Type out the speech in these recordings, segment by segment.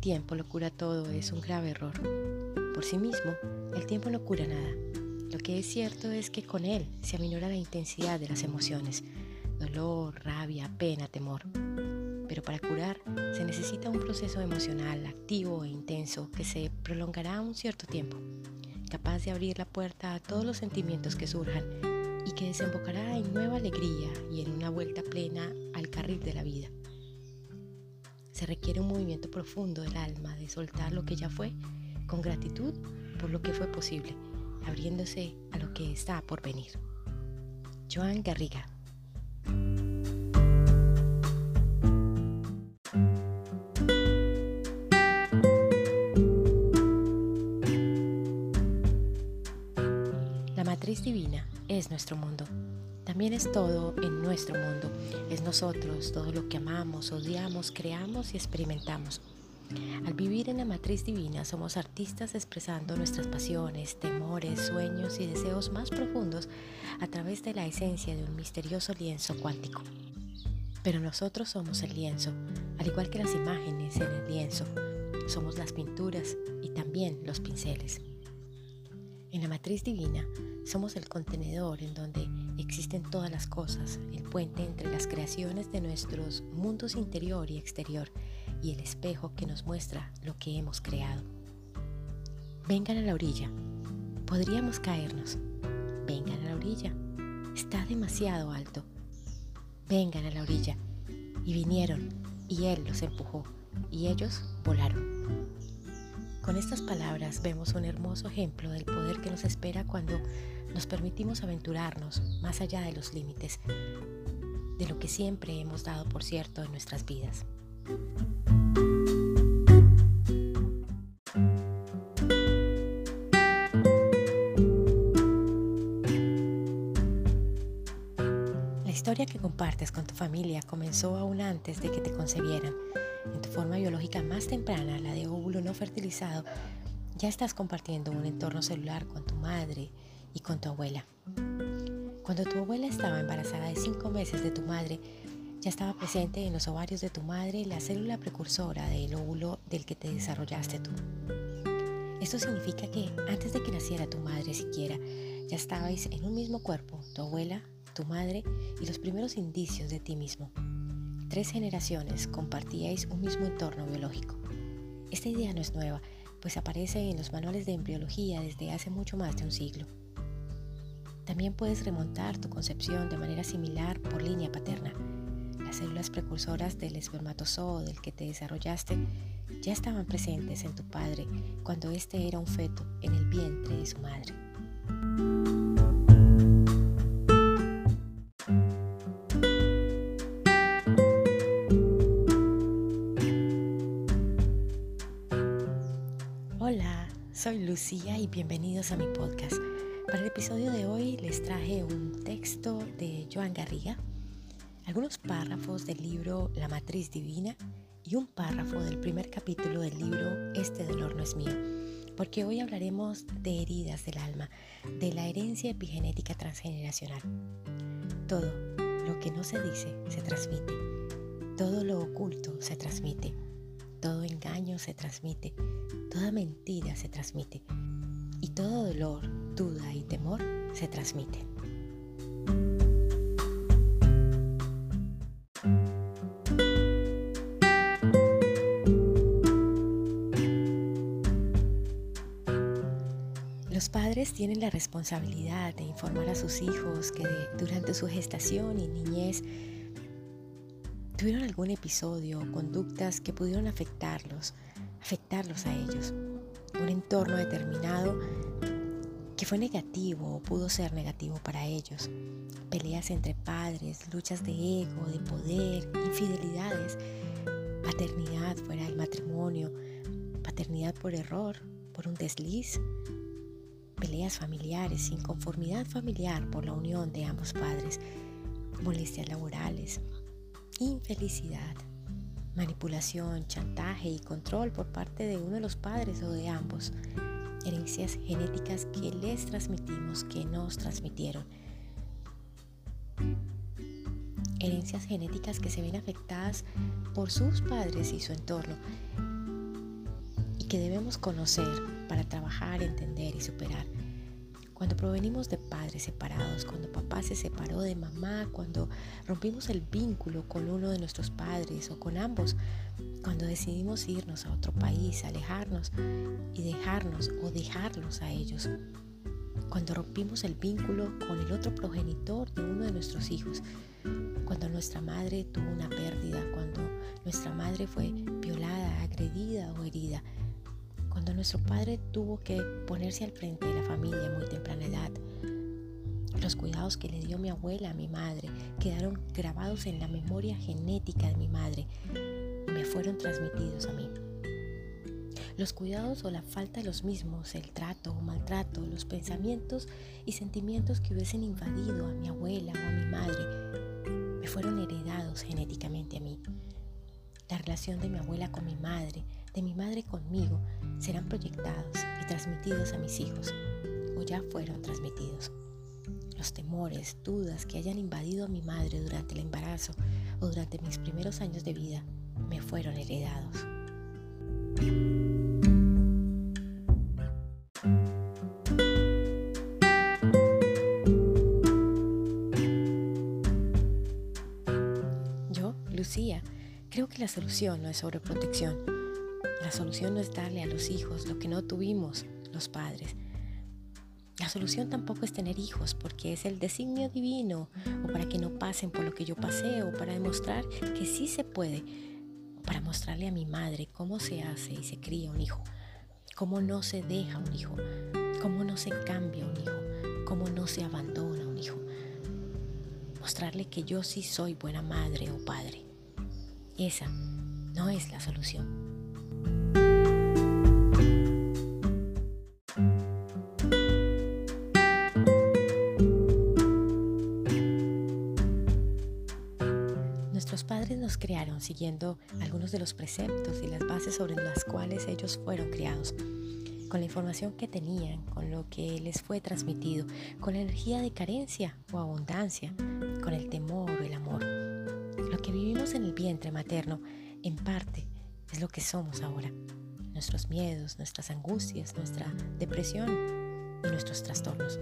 tiempo lo cura todo es un grave error. Por sí mismo, el tiempo no cura nada. Lo que es cierto es que con él se aminora la intensidad de las emociones, dolor, rabia, pena, temor. Pero para curar se necesita un proceso emocional activo e intenso que se prolongará un cierto tiempo, capaz de abrir la puerta a todos los sentimientos que surjan y que desembocará en nueva alegría y en una vuelta plena al carril de la vida. Se requiere un movimiento profundo del alma de soltar lo que ya fue con gratitud por lo que fue posible, abriéndose a lo que está por venir. Joan Garriga. La matriz divina es nuestro mundo también es todo en nuestro mundo. Es nosotros, todo lo que amamos, odiamos, creamos y experimentamos. Al vivir en la matriz divina somos artistas expresando nuestras pasiones, temores, sueños y deseos más profundos a través de la esencia de un misterioso lienzo cuántico. Pero nosotros somos el lienzo, al igual que las imágenes en el lienzo. Somos las pinturas y también los pinceles. En la matriz divina somos el contenedor en donde existen todas las cosas, el puente entre las creaciones de nuestros mundos interior y exterior y el espejo que nos muestra lo que hemos creado. Vengan a la orilla. Podríamos caernos. Vengan a la orilla. Está demasiado alto. Vengan a la orilla. Y vinieron, y Él los empujó, y ellos volaron. Con estas palabras vemos un hermoso ejemplo del poder que nos espera cuando nos permitimos aventurarnos más allá de los límites, de lo que siempre hemos dado por cierto en nuestras vidas. La historia que compartes con tu familia comenzó aún antes de que te concebieran en tu forma biológica más temprana, la de óvulo no fertilizado, ya estás compartiendo un entorno celular con tu madre y con tu abuela. Cuando tu abuela estaba embarazada de cinco meses de tu madre, ya estaba presente en los ovarios de tu madre la célula precursora del óvulo del que te desarrollaste tú. Esto significa que antes de que naciera tu madre siquiera, ya estabais en un mismo cuerpo, tu abuela, tu madre y los primeros indicios de ti mismo tres generaciones compartíais un mismo entorno biológico. Esta idea no es nueva, pues aparece en los manuales de embriología desde hace mucho más de un siglo. También puedes remontar tu concepción de manera similar por línea paterna. Las células precursoras del espermatozoo del que te desarrollaste ya estaban presentes en tu padre cuando éste era un feto en el vientre de su madre. Lucía y bienvenidos a mi podcast. Para el episodio de hoy les traje un texto de Joan Garriga, algunos párrafos del libro La Matriz Divina y un párrafo del primer capítulo del libro Este dolor no es mío, porque hoy hablaremos de heridas del alma, de la herencia epigenética transgeneracional. Todo lo que no se dice se transmite, todo lo oculto se transmite todo engaño se transmite, toda mentira se transmite y todo dolor, duda y temor se transmite. Los padres tienen la responsabilidad de informar a sus hijos que durante su gestación y niñez tuvieron algún episodio o conductas que pudieron afectarlos, afectarlos a ellos. Un entorno determinado que fue negativo o pudo ser negativo para ellos. Peleas entre padres, luchas de ego, de poder, infidelidades, paternidad fuera del matrimonio, paternidad por error, por un desliz, peleas familiares, inconformidad familiar por la unión de ambos padres, molestias laborales, infelicidad, manipulación, chantaje y control por parte de uno de los padres o de ambos, herencias genéticas que les transmitimos, que nos transmitieron, herencias genéticas que se ven afectadas por sus padres y su entorno, que debemos conocer para trabajar, entender y superar. Cuando provenimos de padres separados, cuando papá se separó de mamá, cuando rompimos el vínculo con uno de nuestros padres o con ambos, cuando decidimos irnos a otro país, alejarnos y dejarnos o dejarlos a ellos, cuando rompimos el vínculo con el otro progenitor de uno de nuestros hijos, cuando nuestra madre tuvo una pérdida, cuando nuestra madre fue violada, agredida o herida, cuando nuestro padre tuvo que ponerse al frente de la familia a muy temprana edad. Los cuidados que le dio mi abuela a mi madre quedaron grabados en la memoria genética de mi madre y me fueron transmitidos a mí. Los cuidados o la falta de los mismos, el trato o maltrato, los pensamientos y sentimientos que hubiesen invadido a mi abuela o a mi madre, me fueron heredados genéticamente a mí. La relación de mi abuela con mi madre, de mi madre conmigo serán proyectados y transmitidos a mis hijos, o ya fueron transmitidos. Los temores, dudas que hayan invadido a mi madre durante el embarazo o durante mis primeros años de vida me fueron heredados. Yo, Lucía, creo que la solución no es sobreprotección la solución no es darle a los hijos lo que no tuvimos los padres. La solución tampoco es tener hijos porque es el designio divino o para que no pasen por lo que yo pasé o para demostrar que sí se puede o para mostrarle a mi madre cómo se hace y se cría un hijo, cómo no se deja un hijo, cómo no se cambia un hijo, cómo no se abandona un hijo. Mostrarle que yo sí soy buena madre o padre. Esa no es la solución. Crearon siguiendo algunos de los preceptos y las bases sobre las cuales ellos fueron criados, con la información que tenían, con lo que les fue transmitido, con la energía de carencia o abundancia, con el temor o el amor. Lo que vivimos en el vientre materno, en parte, es lo que somos ahora. Nuestros miedos, nuestras angustias, nuestra depresión y nuestros trastornos.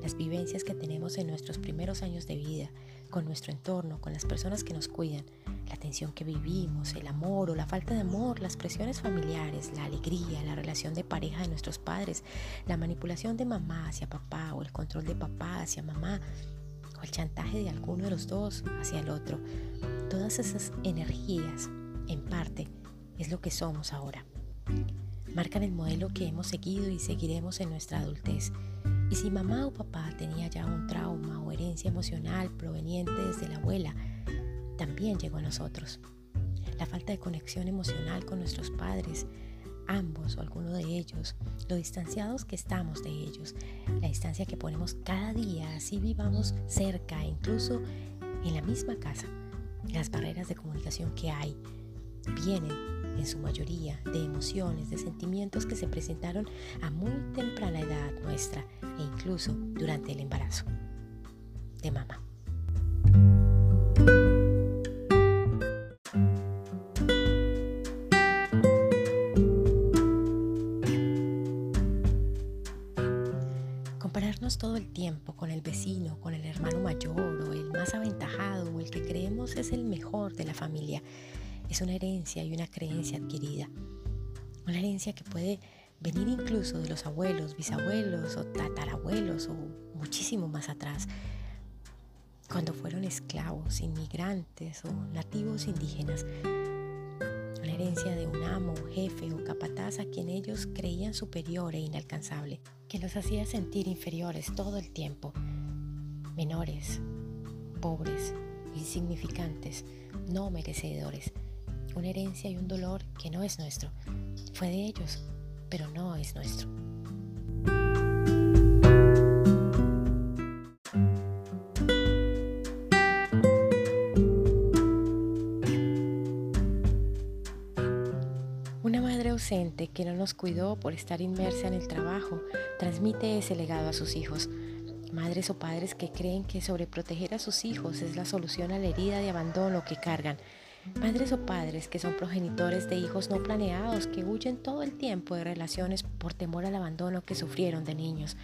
Las vivencias que tenemos en nuestros primeros años de vida, con nuestro entorno, con las personas que nos cuidan, la tensión que vivimos, el amor o la falta de amor, las presiones familiares, la alegría, la relación de pareja de nuestros padres, la manipulación de mamá hacia papá o el control de papá hacia mamá o el chantaje de alguno de los dos hacia el otro. Todas esas energías en parte, es lo que somos ahora. Marcan el modelo que hemos seguido y seguiremos en nuestra adultez. Y si mamá o papá tenía ya un trauma o herencia emocional proveniente desde la abuela, también llegó a nosotros. La falta de conexión emocional con nuestros padres, ambos o alguno de ellos, lo distanciados que estamos de ellos, la distancia que ponemos cada día, así vivamos cerca, incluso en la misma casa, las barreras de comunicación que hay, vienen en su mayoría de emociones, de sentimientos que se presentaron a muy temprana edad nuestra e incluso durante el embarazo de mamá. De la familia es una herencia y una creencia adquirida. Una herencia que puede venir incluso de los abuelos, bisabuelos o tatarabuelos o muchísimo más atrás, cuando fueron esclavos, inmigrantes o nativos indígenas. Una herencia de un amo, jefe o capataz a quien ellos creían superior e inalcanzable, que los hacía sentir inferiores todo el tiempo, menores, pobres, insignificantes, no merecedores una herencia y un dolor que no es nuestro. Fue de ellos, pero no es nuestro. Una madre ausente que no nos cuidó por estar inmersa en el trabajo transmite ese legado a sus hijos. Madres o padres que creen que sobreproteger a sus hijos es la solución a la herida de abandono que cargan Madres o padres que son progenitores de hijos no planeados, que huyen todo el tiempo de relaciones por temor al abandono que sufrieron de niños.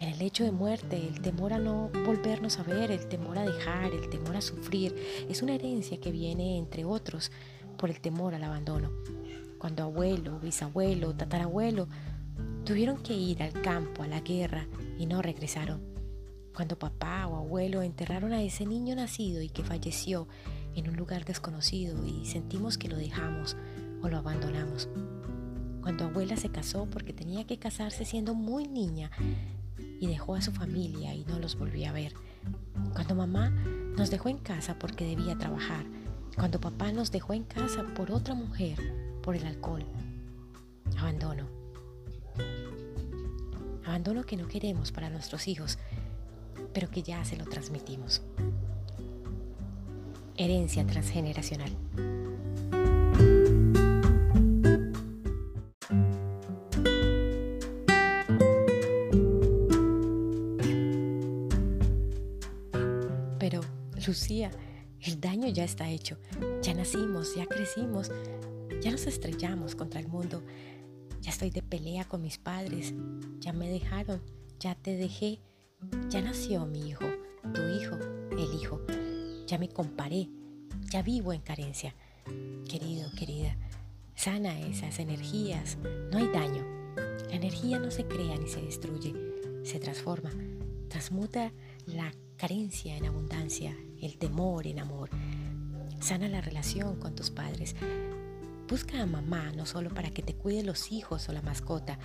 En el hecho de muerte, el temor a no volvernos a ver, el temor a dejar, el temor a sufrir, es una herencia que viene, entre otros, por el temor al abandono. Cuando abuelo, bisabuelo, tatarabuelo tuvieron que ir al campo, a la guerra, y no regresaron. Cuando papá o abuelo enterraron a ese niño nacido y que falleció en un lugar desconocido y sentimos que lo dejamos o lo abandonamos. Cuando abuela se casó porque tenía que casarse siendo muy niña y dejó a su familia y no los volvió a ver. Cuando mamá nos dejó en casa porque debía trabajar. Cuando papá nos dejó en casa por otra mujer, por el alcohol. Abandono. Abandono que no queremos para nuestros hijos, pero que ya se lo transmitimos. Herencia transgeneracional. Pero, Lucía, el daño ya está hecho. Ya nacimos, ya crecimos, ya nos estrellamos contra el mundo. Ya estoy de pelea con mis padres. Ya me dejaron, ya te dejé. Ya nació mi hijo, tu hijo, el hijo. Ya me comparé, ya vivo en carencia. Querido, querida, sana esas energías. No hay daño. La energía no se crea ni se destruye, se transforma. Transmuta la carencia en abundancia, el temor en amor. Sana la relación con tus padres. Busca a mamá no solo para que te cuide los hijos o la mascota,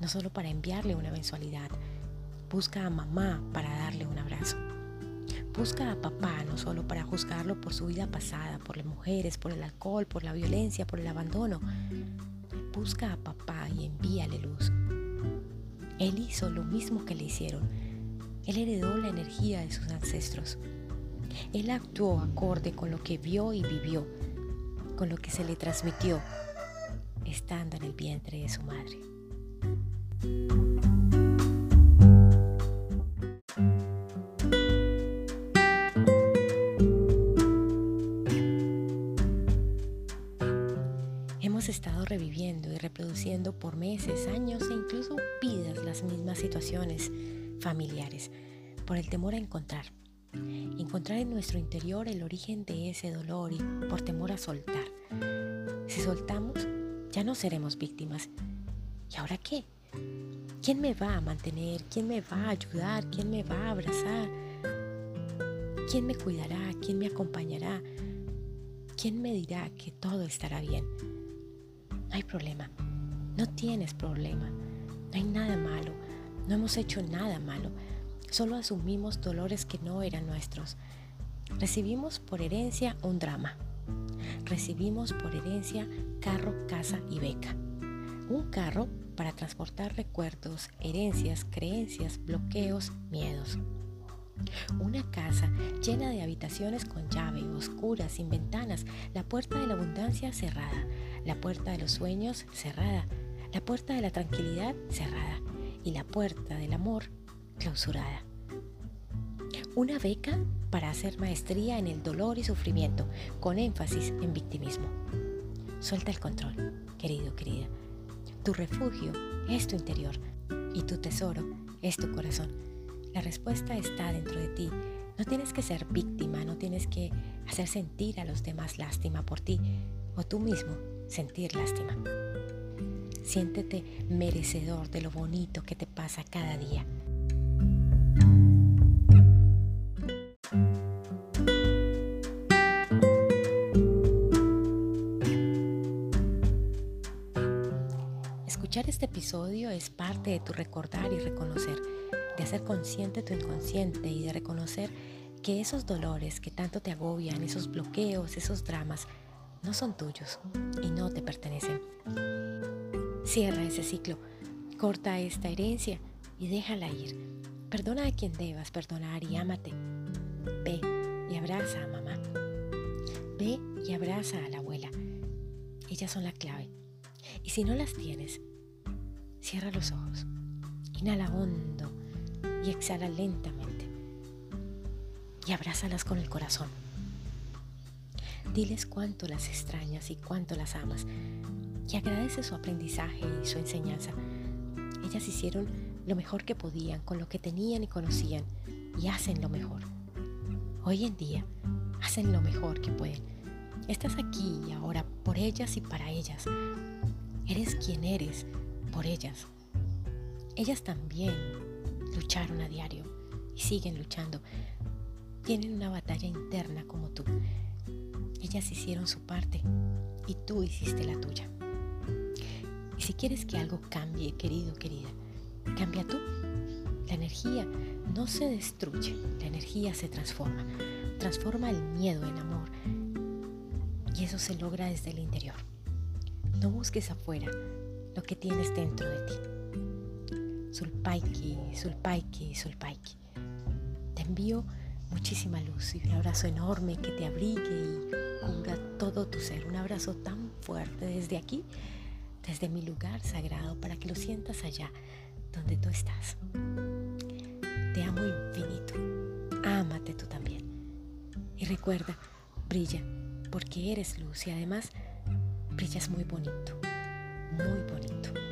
no solo para enviarle una mensualidad. Busca a mamá para darle un abrazo. Busca a papá no solo para juzgarlo por su vida pasada, por las mujeres, por el alcohol, por la violencia, por el abandono. Busca a papá y envíale luz. Él hizo lo mismo que le hicieron él heredó la energía de sus ancestros. Él actuó acorde con lo que vio y vivió, con lo que se le transmitió, estando en el vientre de su madre. Hemos estado reviviendo y reproduciendo por meses, años e incluso vidas las mismas situaciones familiares, por el temor a encontrar. Encontrar en nuestro interior el origen de ese dolor y por temor a soltar. Si soltamos, ya no seremos víctimas. ¿Y ahora qué? ¿Quién me va a mantener? ¿Quién me va a ayudar? ¿Quién me va a abrazar? ¿Quién me cuidará? ¿Quién me acompañará? ¿Quién me dirá que todo estará bien? No hay problema. No tienes problema. No hay nada malo. No hemos hecho nada malo, solo asumimos dolores que no eran nuestros. Recibimos por herencia un drama. Recibimos por herencia carro, casa y beca. Un carro para transportar recuerdos, herencias, creencias, bloqueos, miedos. Una casa llena de habitaciones con llave, oscuras, sin ventanas, la puerta de la abundancia cerrada, la puerta de los sueños cerrada, la puerta de la tranquilidad cerrada, y la puerta del amor clausurada. Una beca para hacer maestría en el dolor y sufrimiento, con énfasis en victimismo. Suelta el control, querido, querida. Tu refugio es tu interior y tu tesoro es tu corazón. La respuesta está dentro de ti. No tienes que ser víctima, no tienes que hacer sentir a los demás lástima por ti o tú mismo sentir lástima. Siéntete merecedor de lo bonito que te pasa cada día. Este episodio es parte de tu recordar y reconocer, de hacer consciente tu inconsciente y de reconocer que esos dolores que tanto te agobian, esos bloqueos, esos dramas, no son tuyos y no te pertenecen. Cierra ese ciclo, corta esta herencia y déjala ir. Perdona a quien debas perdonar y ámate. Ve y abraza a mamá. Ve y abraza a la abuela. Ellas son la clave. Y si no las tienes, cierra los ojos. Inhala hondo y exhala lentamente. Y abrázalas con el corazón. Diles cuánto las extrañas y cuánto las amas. Y agradece su aprendizaje y su enseñanza. Ellas hicieron lo mejor que podían con lo que tenían y conocían y hacen lo mejor. Hoy en día hacen lo mejor que pueden. Estás aquí y ahora por ellas y para ellas. Eres quien eres por ellas. Ellas también lucharon a diario y siguen luchando. Tienen una batalla interna como tú. Ellas hicieron su parte y tú hiciste la tuya. Y si quieres que algo cambie, querido, querida, cambia tú. La energía no se destruye, la energía se transforma. Transforma el miedo en amor. Y eso se logra desde el interior. No busques afuera lo que tienes dentro de ti. Sulpaiki, Sulpaiki, Sulpaiki. Te envío muchísima luz y un abrazo enorme que te abrigue y cubra todo tu ser. Un abrazo tan fuerte desde aquí, desde mi lugar sagrado, para que lo sientas allá donde tú estás. Te amo infinito. Ámate tú también. Y recuerda, brilla, porque eres luz y además brillas muy bonito, muy bonito.